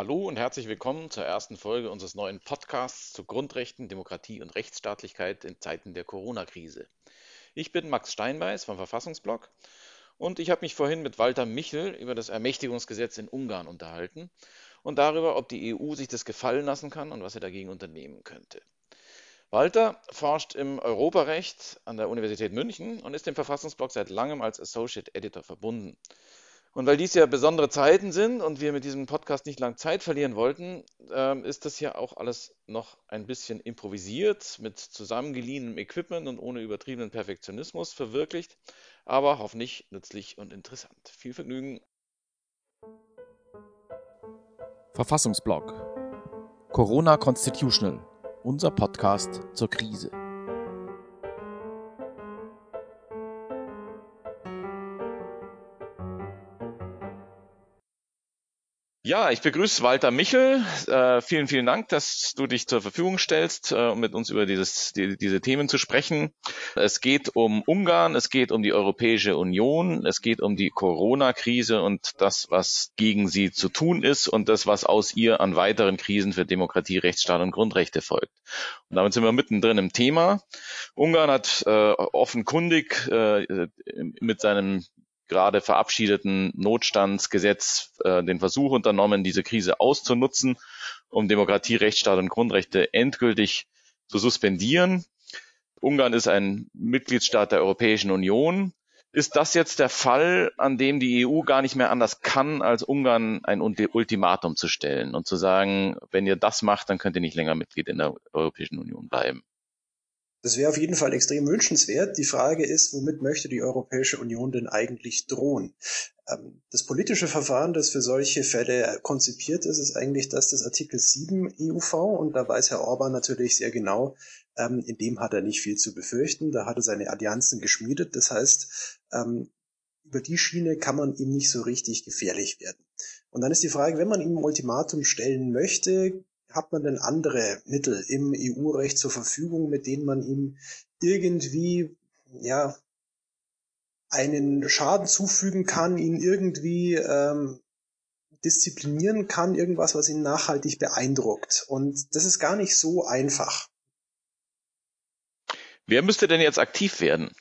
Hallo und herzlich willkommen zur ersten Folge unseres neuen Podcasts zu Grundrechten, Demokratie und Rechtsstaatlichkeit in Zeiten der Corona-Krise. Ich bin Max Steinbeiß vom Verfassungsblog und ich habe mich vorhin mit Walter Michel über das Ermächtigungsgesetz in Ungarn unterhalten und darüber, ob die EU sich das gefallen lassen kann und was er dagegen unternehmen könnte. Walter forscht im Europarecht an der Universität München und ist dem Verfassungsblog seit langem als Associate Editor verbunden. Und weil dies ja besondere Zeiten sind und wir mit diesem Podcast nicht lang Zeit verlieren wollten, ähm, ist das hier auch alles noch ein bisschen improvisiert, mit zusammengeliehenem Equipment und ohne übertriebenen Perfektionismus verwirklicht, aber hoffentlich nützlich und interessant. Viel Vergnügen. Verfassungsblog Corona Constitutional, unser Podcast zur Krise. Ja, ich begrüße Walter Michel. Äh, vielen, vielen Dank, dass du dich zur Verfügung stellst, äh, um mit uns über dieses, die, diese Themen zu sprechen. Es geht um Ungarn, es geht um die Europäische Union, es geht um die Corona-Krise und das, was gegen sie zu tun ist und das, was aus ihr an weiteren Krisen für Demokratie, Rechtsstaat und Grundrechte folgt. Und damit sind wir mittendrin im Thema. Ungarn hat äh, offenkundig äh, mit seinem gerade verabschiedeten Notstandsgesetz äh, den Versuch unternommen, diese Krise auszunutzen, um Demokratie, Rechtsstaat und Grundrechte endgültig zu suspendieren. Ungarn ist ein Mitgliedstaat der Europäischen Union. Ist das jetzt der Fall, an dem die EU gar nicht mehr anders kann, als Ungarn ein Ultimatum zu stellen und zu sagen, wenn ihr das macht, dann könnt ihr nicht länger Mitglied in der Europäischen Union bleiben? Das wäre auf jeden Fall extrem wünschenswert. Die Frage ist, womit möchte die Europäische Union denn eigentlich drohen? Ähm, das politische Verfahren, das für solche Fälle konzipiert ist, ist eigentlich das des Artikel 7 EUV und da weiß Herr Orban natürlich sehr genau, ähm, in dem hat er nicht viel zu befürchten. Da hat er seine Allianzen geschmiedet. Das heißt, ähm, über die Schiene kann man ihm nicht so richtig gefährlich werden. Und dann ist die Frage, wenn man ihm ein Ultimatum stellen möchte, hat man denn andere Mittel im EU-Recht zur Verfügung, mit denen man ihm irgendwie, ja, einen Schaden zufügen kann, ihn irgendwie ähm, disziplinieren kann, irgendwas, was ihn nachhaltig beeindruckt. Und das ist gar nicht so einfach. Wer müsste denn jetzt aktiv werden?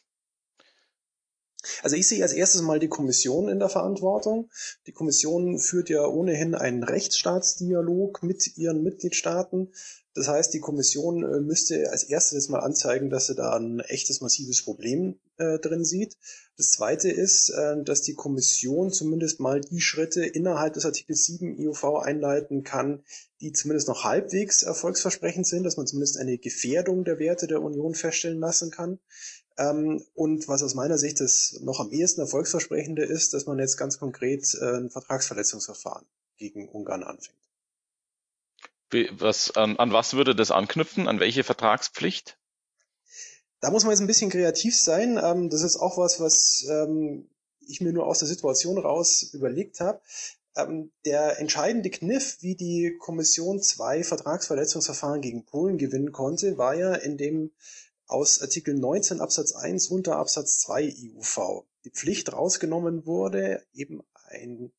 Also ich sehe als erstes mal die Kommission in der Verantwortung. Die Kommission führt ja ohnehin einen Rechtsstaatsdialog mit ihren Mitgliedstaaten. Das heißt, die Kommission äh, müsste als erstes mal anzeigen, dass sie da ein echtes massives Problem äh, drin sieht. Das zweite ist, äh, dass die Kommission zumindest mal die Schritte innerhalb des Artikel 7 EUV einleiten kann, die zumindest noch halbwegs erfolgsversprechend sind, dass man zumindest eine Gefährdung der Werte der Union feststellen lassen kann. Ähm, und was aus meiner Sicht das noch am ehesten erfolgsversprechende ist, dass man jetzt ganz konkret äh, ein Vertragsverletzungsverfahren gegen Ungarn anfängt. Was, an, an was würde das anknüpfen? An welche Vertragspflicht? Da muss man jetzt ein bisschen kreativ sein. Ähm, das ist auch was, was ähm, ich mir nur aus der Situation raus überlegt habe. Der entscheidende Kniff, wie die Kommission zwei Vertragsverletzungsverfahren gegen Polen gewinnen konnte, war ja, indem aus Artikel 19 Absatz 1 unter Absatz 2 IUV die Pflicht rausgenommen wurde, eben ein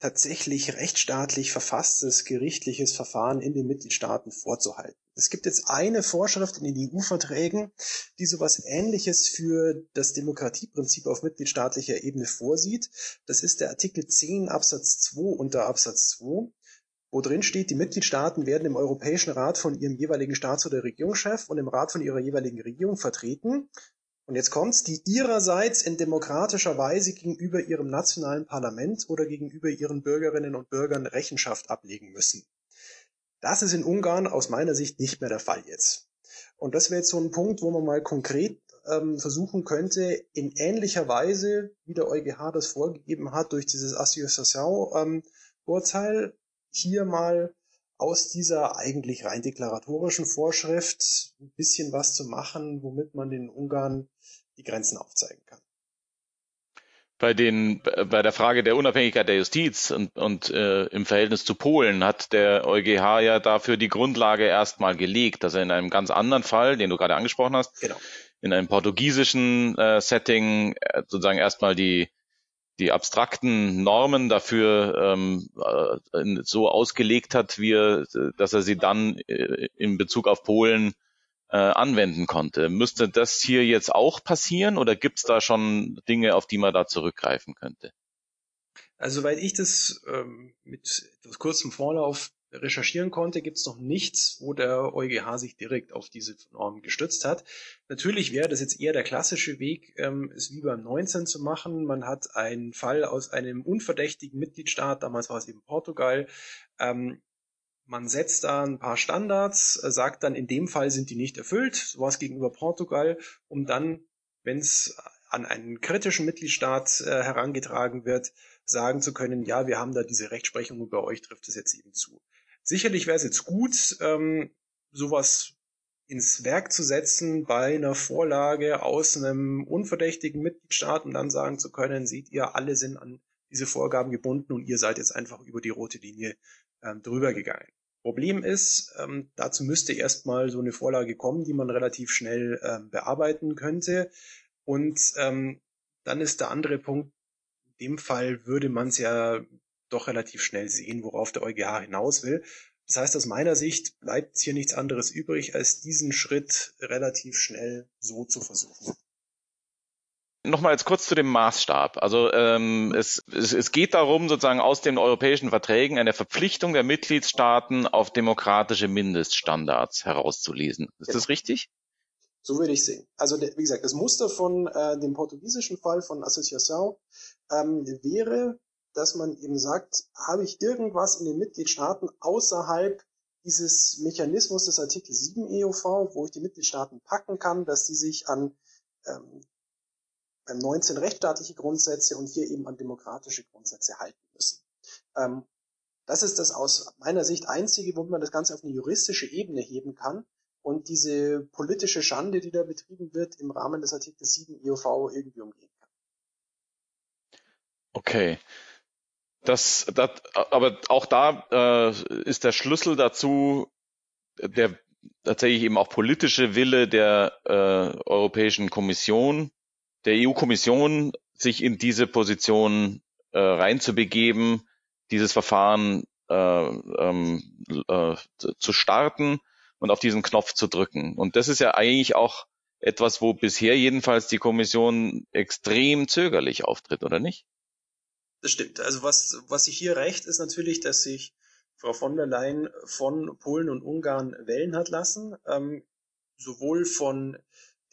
tatsächlich rechtsstaatlich verfasstes gerichtliches Verfahren in den Mitgliedstaaten vorzuhalten. Es gibt jetzt eine Vorschrift in den EU-Verträgen, die sowas ähnliches für das Demokratieprinzip auf mitgliedstaatlicher Ebene vorsieht. Das ist der Artikel 10 Absatz 2 unter Absatz 2 wo drin steht, die Mitgliedstaaten werden im Europäischen Rat von ihrem jeweiligen Staats- oder Regierungschef und im Rat von ihrer jeweiligen Regierung vertreten. Und jetzt kommt's, die ihrerseits in demokratischer Weise gegenüber ihrem nationalen Parlament oder gegenüber ihren Bürgerinnen und Bürgern Rechenschaft ablegen müssen. Das ist in Ungarn aus meiner Sicht nicht mehr der Fall jetzt. Und das wäre jetzt so ein Punkt, wo man mal konkret ähm, versuchen könnte, in ähnlicher Weise, wie der EuGH das vorgegeben hat, durch dieses Association ähm, hier mal aus dieser eigentlich rein deklaratorischen Vorschrift ein bisschen was zu machen, womit man den Ungarn die Grenzen aufzeigen kann. Bei, den, bei der Frage der Unabhängigkeit der Justiz und, und äh, im Verhältnis zu Polen hat der EuGH ja dafür die Grundlage erstmal gelegt, dass er in einem ganz anderen Fall, den du gerade angesprochen hast, genau. in einem portugiesischen äh, Setting äh, sozusagen erstmal die die abstrakten Normen dafür ähm, äh, so ausgelegt hat, wie er, dass er sie dann äh, in Bezug auf Polen äh, anwenden konnte. Müsste das hier jetzt auch passieren oder gibt es da schon Dinge, auf die man da zurückgreifen könnte? Also, weil ich das ähm, mit etwas kurzem Vorlauf recherchieren konnte, gibt es noch nichts, wo der EuGH sich direkt auf diese Norm gestützt hat. Natürlich wäre das jetzt eher der klassische Weg, ähm, es wie beim 19 zu machen. Man hat einen Fall aus einem unverdächtigen Mitgliedstaat, damals war es eben Portugal. Ähm, man setzt da ein paar Standards, äh, sagt dann, in dem Fall sind die nicht erfüllt, sowas gegenüber Portugal, um dann, wenn es an einen kritischen Mitgliedstaat äh, herangetragen wird, sagen zu können, ja, wir haben da diese Rechtsprechung und bei euch trifft es jetzt eben zu. Sicherlich wäre es jetzt gut, ähm, sowas ins Werk zu setzen bei einer Vorlage aus einem unverdächtigen Mitgliedstaat und dann sagen zu können, seht ihr, alle sind an diese Vorgaben gebunden und ihr seid jetzt einfach über die rote Linie ähm, drüber gegangen. Problem ist, ähm, dazu müsste erstmal so eine Vorlage kommen, die man relativ schnell ähm, bearbeiten könnte. Und ähm, dann ist der andere Punkt, in dem Fall würde man es ja doch relativ schnell sehen, worauf der EuGH hinaus will. Das heißt, aus meiner Sicht bleibt hier nichts anderes übrig, als diesen Schritt relativ schnell so zu versuchen. Nochmal jetzt kurz zu dem Maßstab. Also ähm, es, es, es geht darum, sozusagen aus den europäischen Verträgen eine Verpflichtung der Mitgliedstaaten auf demokratische Mindeststandards herauszulesen. Ist genau. das richtig? So würde ich sehen. Also wie gesagt, das Muster von äh, dem portugiesischen Fall von Associação ähm, wäre, dass man eben sagt, habe ich irgendwas in den Mitgliedstaaten außerhalb dieses Mechanismus des Artikel 7 EUV, wo ich die Mitgliedstaaten packen kann, dass sie sich an ähm, beim 19 rechtsstaatliche Grundsätze und hier eben an demokratische Grundsätze halten müssen. Ähm, das ist das aus meiner Sicht einzige, wo man das Ganze auf eine juristische Ebene heben kann und diese politische Schande, die da betrieben wird, im Rahmen des Artikels 7 EUV irgendwie umgehen kann. Okay. Das, das, aber auch da äh, ist der Schlüssel dazu der tatsächlich eben auch politische Wille der äh, Europäischen Kommission, der EU-Kommission, sich in diese Position äh, reinzubegeben, dieses Verfahren äh, ähm, äh, zu starten und auf diesen Knopf zu drücken. Und das ist ja eigentlich auch etwas, wo bisher jedenfalls die Kommission extrem zögerlich auftritt, oder nicht? Das stimmt. Also was, was sich hier rächt, ist natürlich, dass sich Frau von der Leyen von Polen und Ungarn wählen hat lassen, ähm, sowohl von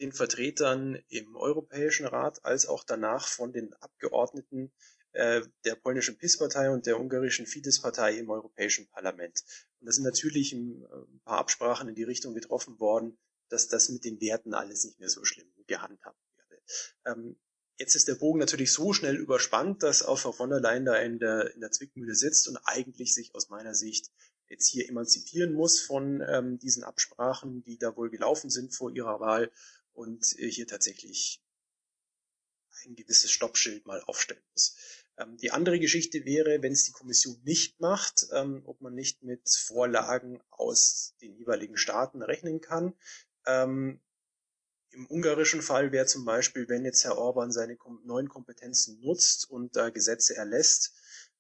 den Vertretern im Europäischen Rat als auch danach von den Abgeordneten äh, der polnischen PIS-Partei und der ungarischen Fidesz-Partei im Europäischen Parlament. Und da sind natürlich ein, paar Absprachen in die Richtung getroffen worden, dass das mit den Werten alles nicht mehr so schlimm gehandhabt werde. Ähm, Jetzt ist der Bogen natürlich so schnell überspannt, dass auch Frau von der Leyen da in der, in der Zwickmühle sitzt und eigentlich sich aus meiner Sicht jetzt hier emanzipieren muss von ähm, diesen Absprachen, die da wohl gelaufen sind vor ihrer Wahl und äh, hier tatsächlich ein gewisses Stoppschild mal aufstellen muss. Ähm, die andere Geschichte wäre, wenn es die Kommission nicht macht, ähm, ob man nicht mit Vorlagen aus den jeweiligen Staaten rechnen kann. Ähm, im ungarischen Fall wäre zum Beispiel, wenn jetzt Herr Orban seine neuen Kompetenzen nutzt und da Gesetze erlässt,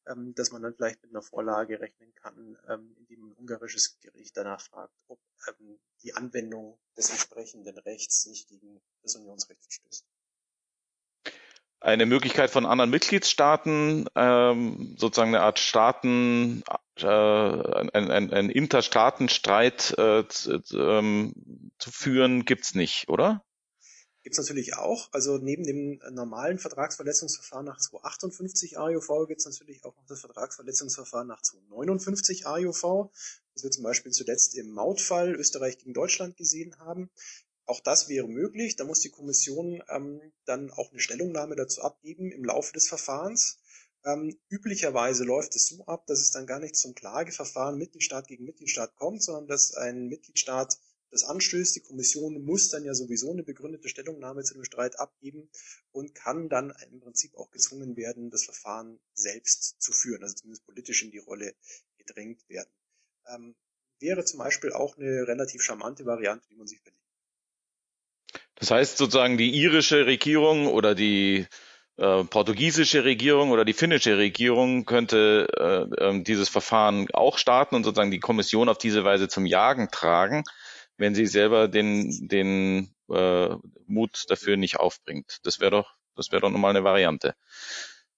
ähm, dass man dann vielleicht mit einer Vorlage rechnen kann, ähm, indem ein ungarisches Gericht danach fragt, ob ähm, die Anwendung des entsprechenden Rechts nicht gegen das Unionsrecht verstößt. Eine Möglichkeit von anderen Mitgliedstaaten, ähm, sozusagen eine Art Staaten, äh, ein, ein, Interstaatenstreit äh, zu, ähm, zu führen, gibt's nicht, oder? Gibt's natürlich auch. Also neben dem normalen Vertragsverletzungsverfahren nach 258 AUV gibt's natürlich auch noch das Vertragsverletzungsverfahren nach 259 AUV, das wir zum Beispiel zuletzt im Mautfall Österreich gegen Deutschland gesehen haben. Auch das wäre möglich. Da muss die Kommission ähm, dann auch eine Stellungnahme dazu abgeben im Laufe des Verfahrens. Ähm, üblicherweise läuft es so ab, dass es dann gar nicht zum Klageverfahren Mitgliedstaat gegen Mitgliedstaat kommt, sondern dass ein Mitgliedstaat das anstößt. Die Kommission muss dann ja sowieso eine begründete Stellungnahme zu dem Streit abgeben und kann dann im Prinzip auch gezwungen werden, das Verfahren selbst zu führen, also zumindest politisch in die Rolle gedrängt werden. Ähm, wäre zum Beispiel auch eine relativ charmante Variante, die man sich überlegt. Das heißt sozusagen, die irische Regierung oder die äh, portugiesische Regierung oder die finnische Regierung könnte äh, äh, dieses Verfahren auch starten und sozusagen die Kommission auf diese Weise zum Jagen tragen, wenn sie selber den, den äh, Mut dafür nicht aufbringt. Das wäre doch, das wäre doch nochmal eine Variante.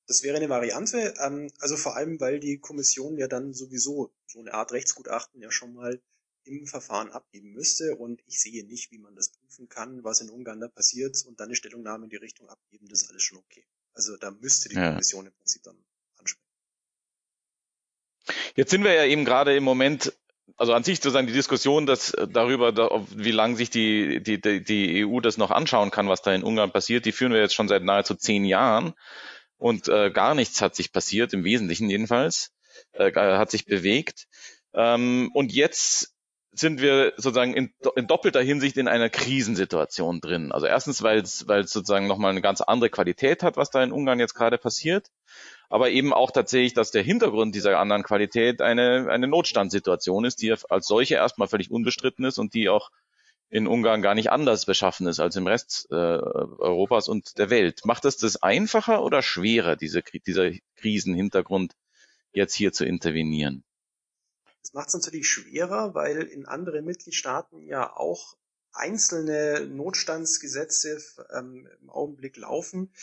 Das wäre eine Variante, ähm, also vor allem, weil die Kommission ja dann sowieso so eine Art Rechtsgutachten ja schon mal im Verfahren abgeben müsste und ich sehe nicht, wie man das prüfen kann, was in Ungarn da passiert und dann eine Stellungnahme in die Richtung abgeben, das ist alles schon okay. Also da müsste die ja. Kommission im Prinzip dann ansprechen. Jetzt sind wir ja eben gerade im Moment also an sich sozusagen die Diskussion dass darüber, wie lange sich die, die, die EU das noch anschauen kann, was da in Ungarn passiert, die führen wir jetzt schon seit nahezu zehn Jahren und äh, gar nichts hat sich passiert, im Wesentlichen jedenfalls, äh, hat sich bewegt. Ähm, und jetzt sind wir sozusagen in, in doppelter Hinsicht in einer Krisensituation drin. Also erstens, weil es es sozusagen nochmal eine ganz andere Qualität hat, was da in Ungarn jetzt gerade passiert, aber eben auch tatsächlich, dass der Hintergrund dieser anderen Qualität eine, eine Notstandssituation ist, die als solche erstmal völlig unbestritten ist und die auch in Ungarn gar nicht anders beschaffen ist als im Rest äh, Europas und der Welt. Macht das das einfacher oder schwerer, diese, dieser Krisenhintergrund jetzt hier zu intervenieren? Das macht es natürlich schwerer, weil in anderen Mitgliedstaaten ja auch einzelne Notstandsgesetze ähm, im Augenblick laufen,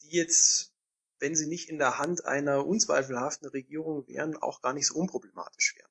die jetzt, wenn sie nicht in der Hand einer unzweifelhaften Regierung wären, auch gar nicht so unproblematisch wären.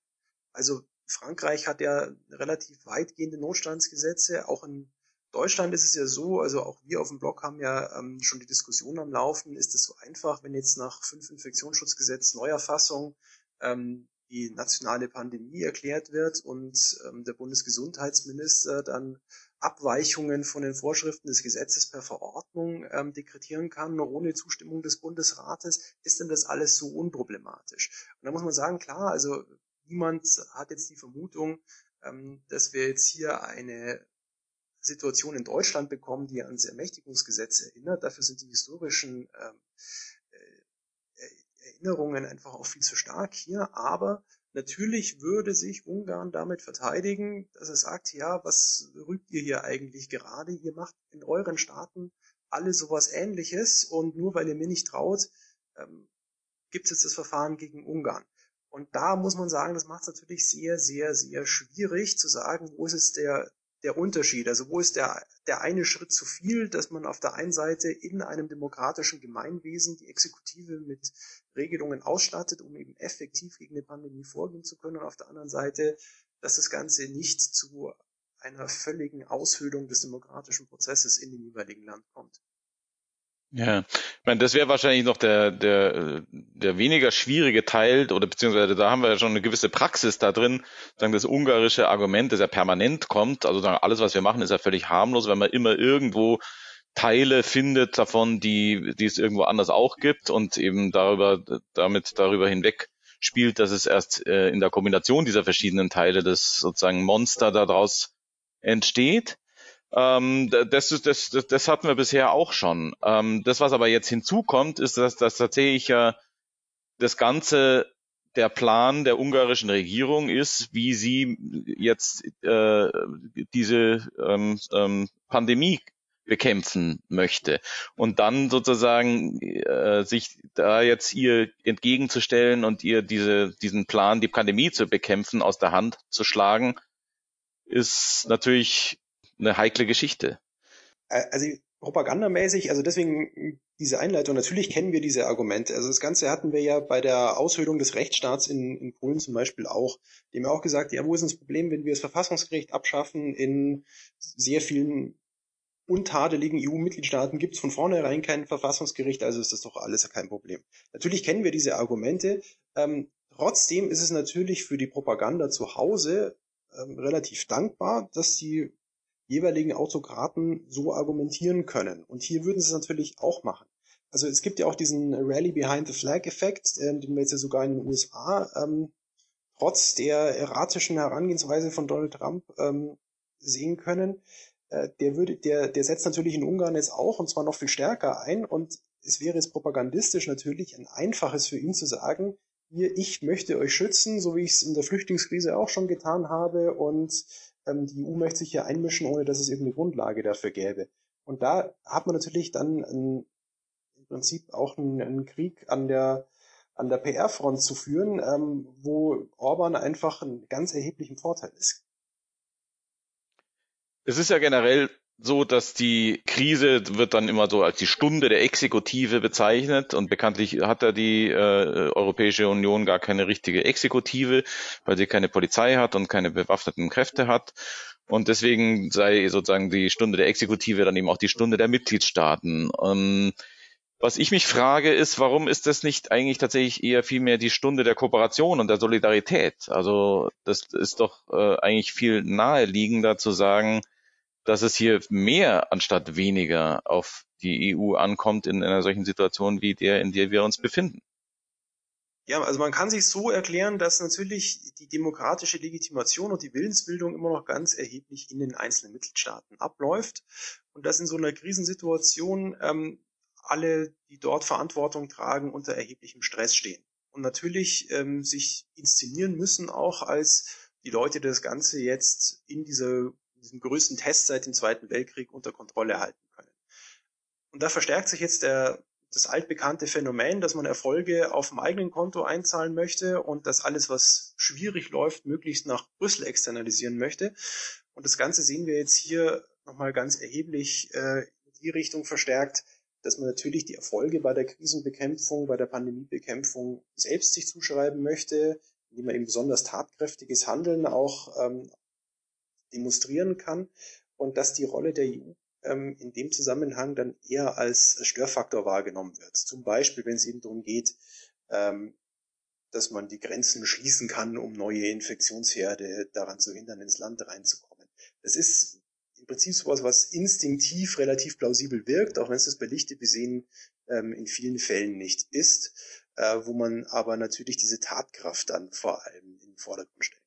Also Frankreich hat ja relativ weitgehende Notstandsgesetze. Auch in Deutschland ist es ja so, also auch wir auf dem Blog haben ja ähm, schon die Diskussion am Laufen. Ist es so einfach, wenn jetzt nach fünf Infektionsschutzgesetz neuer Fassung ähm, die nationale Pandemie erklärt wird und ähm, der Bundesgesundheitsminister dann Abweichungen von den Vorschriften des Gesetzes per Verordnung ähm, dekretieren kann, ohne Zustimmung des Bundesrates, ist denn das alles so unproblematisch? Und da muss man sagen, klar, also niemand hat jetzt die Vermutung, ähm, dass wir jetzt hier eine Situation in Deutschland bekommen, die ans Ermächtigungsgesetz erinnert. Dafür sind die historischen ähm, Erinnerungen einfach auch viel zu stark hier, aber natürlich würde sich Ungarn damit verteidigen, dass er sagt, ja, was rügt ihr hier eigentlich gerade? Ihr macht in euren Staaten alle sowas ähnliches und nur weil ihr mir nicht traut, ähm, gibt es jetzt das Verfahren gegen Ungarn. Und da muss man sagen, das macht es natürlich sehr, sehr, sehr schwierig zu sagen, wo ist es der, der Unterschied? Also wo ist der, der eine Schritt zu viel, dass man auf der einen Seite in einem demokratischen Gemeinwesen die Exekutive mit Regelungen ausstattet, um eben effektiv gegen eine Pandemie vorgehen zu können und auf der anderen Seite, dass das Ganze nicht zu einer völligen Aushöhlung des demokratischen Prozesses in dem jeweiligen Land kommt. Ja, ich meine, das wäre wahrscheinlich noch der, der, der weniger schwierige Teil, oder beziehungsweise da haben wir ja schon eine gewisse Praxis da drin, sagen das ungarische Argument, das ja permanent kommt, also sagen, alles, was wir machen, ist ja völlig harmlos, wenn man immer irgendwo Teile findet davon, die, die es irgendwo anders auch gibt und eben darüber, damit darüber hinweg spielt, dass es erst äh, in der Kombination dieser verschiedenen Teile das sozusagen Monster daraus entsteht. Ähm, das, das, das, das hatten wir bisher auch schon. Ähm, das, was aber jetzt hinzukommt, ist, dass, dass tatsächlich ja das Ganze der Plan der ungarischen Regierung ist, wie sie jetzt äh, diese ähm, ähm, Pandemie bekämpfen möchte. Und dann sozusagen äh, sich da jetzt ihr entgegenzustellen und ihr diese, diesen Plan, die Pandemie zu bekämpfen, aus der Hand zu schlagen, ist natürlich eine heikle Geschichte. Also propagandamäßig, also deswegen diese Einleitung, natürlich kennen wir diese Argumente. Also das Ganze hatten wir ja bei der Aushöhlung des Rechtsstaats in, in Polen zum Beispiel auch. Die haben ja auch gesagt, ja, wo ist das Problem, wenn wir das Verfassungsgericht abschaffen? In sehr vielen untadeligen EU-Mitgliedstaaten gibt es von vornherein kein Verfassungsgericht, also ist das doch alles kein Problem. Natürlich kennen wir diese Argumente. Ähm, trotzdem ist es natürlich für die Propaganda zu Hause ähm, relativ dankbar, dass die jeweiligen Autokraten so argumentieren können. Und hier würden sie es natürlich auch machen. Also es gibt ja auch diesen Rally Behind the Flag Effekt, äh, den wir jetzt ja sogar in den USA ähm, trotz der erratischen Herangehensweise von Donald Trump ähm, sehen können. Äh, der würde, der, der setzt natürlich in Ungarn jetzt auch und zwar noch viel stärker ein und es wäre jetzt propagandistisch natürlich ein einfaches für ihn zu sagen, hier, ich möchte euch schützen, so wie ich es in der Flüchtlingskrise auch schon getan habe und ähm, die EU möchte sich hier einmischen, ohne dass es irgendeine Grundlage dafür gäbe. Und da hat man natürlich dann ein, Prinzip auch einen, einen Krieg an der an der PR-Front zu führen, ähm, wo Orban einfach einen ganz erheblichen Vorteil ist. Es ist ja generell so, dass die Krise wird dann immer so als die Stunde der Exekutive bezeichnet und bekanntlich hat ja die äh, Europäische Union gar keine richtige Exekutive, weil sie keine Polizei hat und keine bewaffneten Kräfte hat. Und deswegen sei sozusagen die Stunde der Exekutive dann eben auch die Stunde der Mitgliedstaaten. Ähm, was ich mich frage, ist, warum ist das nicht eigentlich tatsächlich eher vielmehr die Stunde der Kooperation und der Solidarität? Also das ist doch äh, eigentlich viel naheliegender zu sagen, dass es hier mehr anstatt weniger auf die EU ankommt in einer solchen Situation wie der, in der wir uns befinden. Ja, also man kann sich so erklären, dass natürlich die demokratische Legitimation und die Willensbildung immer noch ganz erheblich in den einzelnen Mitgliedstaaten abläuft und dass in so einer Krisensituation ähm, alle, die dort Verantwortung tragen, unter erheblichem Stress stehen. Und natürlich ähm, sich inszenieren müssen auch als die Leute, die das Ganze jetzt in dieser, diesem größten Test seit dem Zweiten Weltkrieg unter Kontrolle halten können. Und da verstärkt sich jetzt der, das altbekannte Phänomen, dass man Erfolge auf dem eigenen Konto einzahlen möchte und dass alles, was schwierig läuft, möglichst nach Brüssel externalisieren möchte. Und das Ganze sehen wir jetzt hier nochmal ganz erheblich äh, in die Richtung verstärkt, dass man natürlich die Erfolge bei der Krisenbekämpfung, bei der Pandemiebekämpfung selbst sich zuschreiben möchte, indem man eben besonders tatkräftiges Handeln auch ähm, demonstrieren kann und dass die Rolle der EU ähm, in dem Zusammenhang dann eher als Störfaktor wahrgenommen wird. Zum Beispiel, wenn es eben darum geht, ähm, dass man die Grenzen schließen kann, um neue Infektionsherde daran zu hindern, ins Land reinzukommen. Das ist im Prinzip sowas, was instinktiv relativ plausibel wirkt, auch wenn es das bei Lichte besehen ähm, in vielen Fällen nicht ist, äh, wo man aber natürlich diese Tatkraft dann vor allem in den Vordergrund stellt.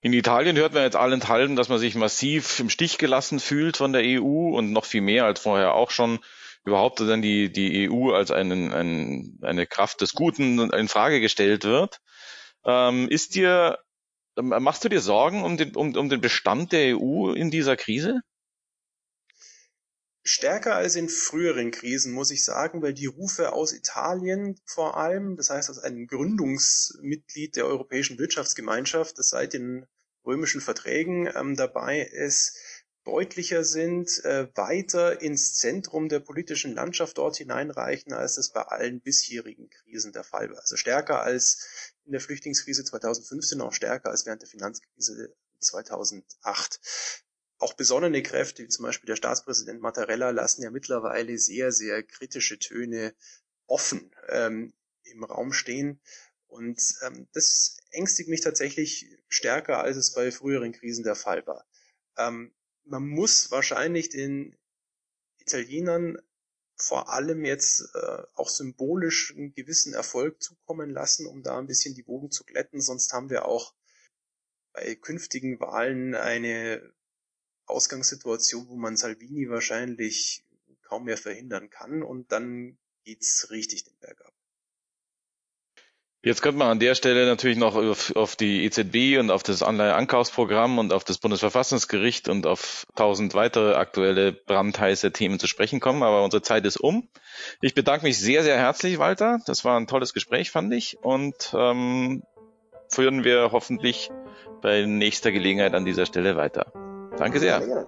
In Italien hört man jetzt allenthalben, dass man sich massiv im Stich gelassen fühlt von der EU und noch viel mehr als vorher auch schon überhaupt dann die, die EU als einen, ein, eine Kraft des Guten in Frage gestellt wird. Ähm, ist dir ähm, machst du dir Sorgen um den, um, um den Bestand der EU in dieser Krise? Stärker als in früheren Krisen, muss ich sagen, weil die Rufe aus Italien vor allem, das heißt aus einem Gründungsmitglied der Europäischen Wirtschaftsgemeinschaft, das seit den römischen Verträgen ähm, dabei ist, deutlicher sind, äh, weiter ins Zentrum der politischen Landschaft dort hineinreichen, als es bei allen bisherigen Krisen der Fall war. Also stärker als in der Flüchtlingskrise 2015, auch stärker als während der Finanzkrise 2008. Auch besonnene Kräfte, wie zum Beispiel der Staatspräsident Mattarella, lassen ja mittlerweile sehr, sehr kritische Töne offen ähm, im Raum stehen. Und ähm, das ängstigt mich tatsächlich stärker, als es bei früheren Krisen der Fall war. Ähm, man muss wahrscheinlich den Italienern vor allem jetzt äh, auch symbolisch einen gewissen Erfolg zukommen lassen, um da ein bisschen die Wogen zu glätten. Sonst haben wir auch bei künftigen Wahlen eine Ausgangssituation, wo man Salvini wahrscheinlich kaum mehr verhindern kann und dann geht's richtig den Berg ab. Jetzt könnte man an der Stelle natürlich noch auf, auf die EZB und auf das Anleiheankaufsprogramm und auf das Bundesverfassungsgericht und auf tausend weitere aktuelle brandheiße Themen zu sprechen kommen, aber unsere Zeit ist um. Ich bedanke mich sehr, sehr herzlich, Walter. Das war ein tolles Gespräch, fand ich. Und ähm, führen wir hoffentlich bei nächster Gelegenheit an dieser Stelle weiter. Danke sehr.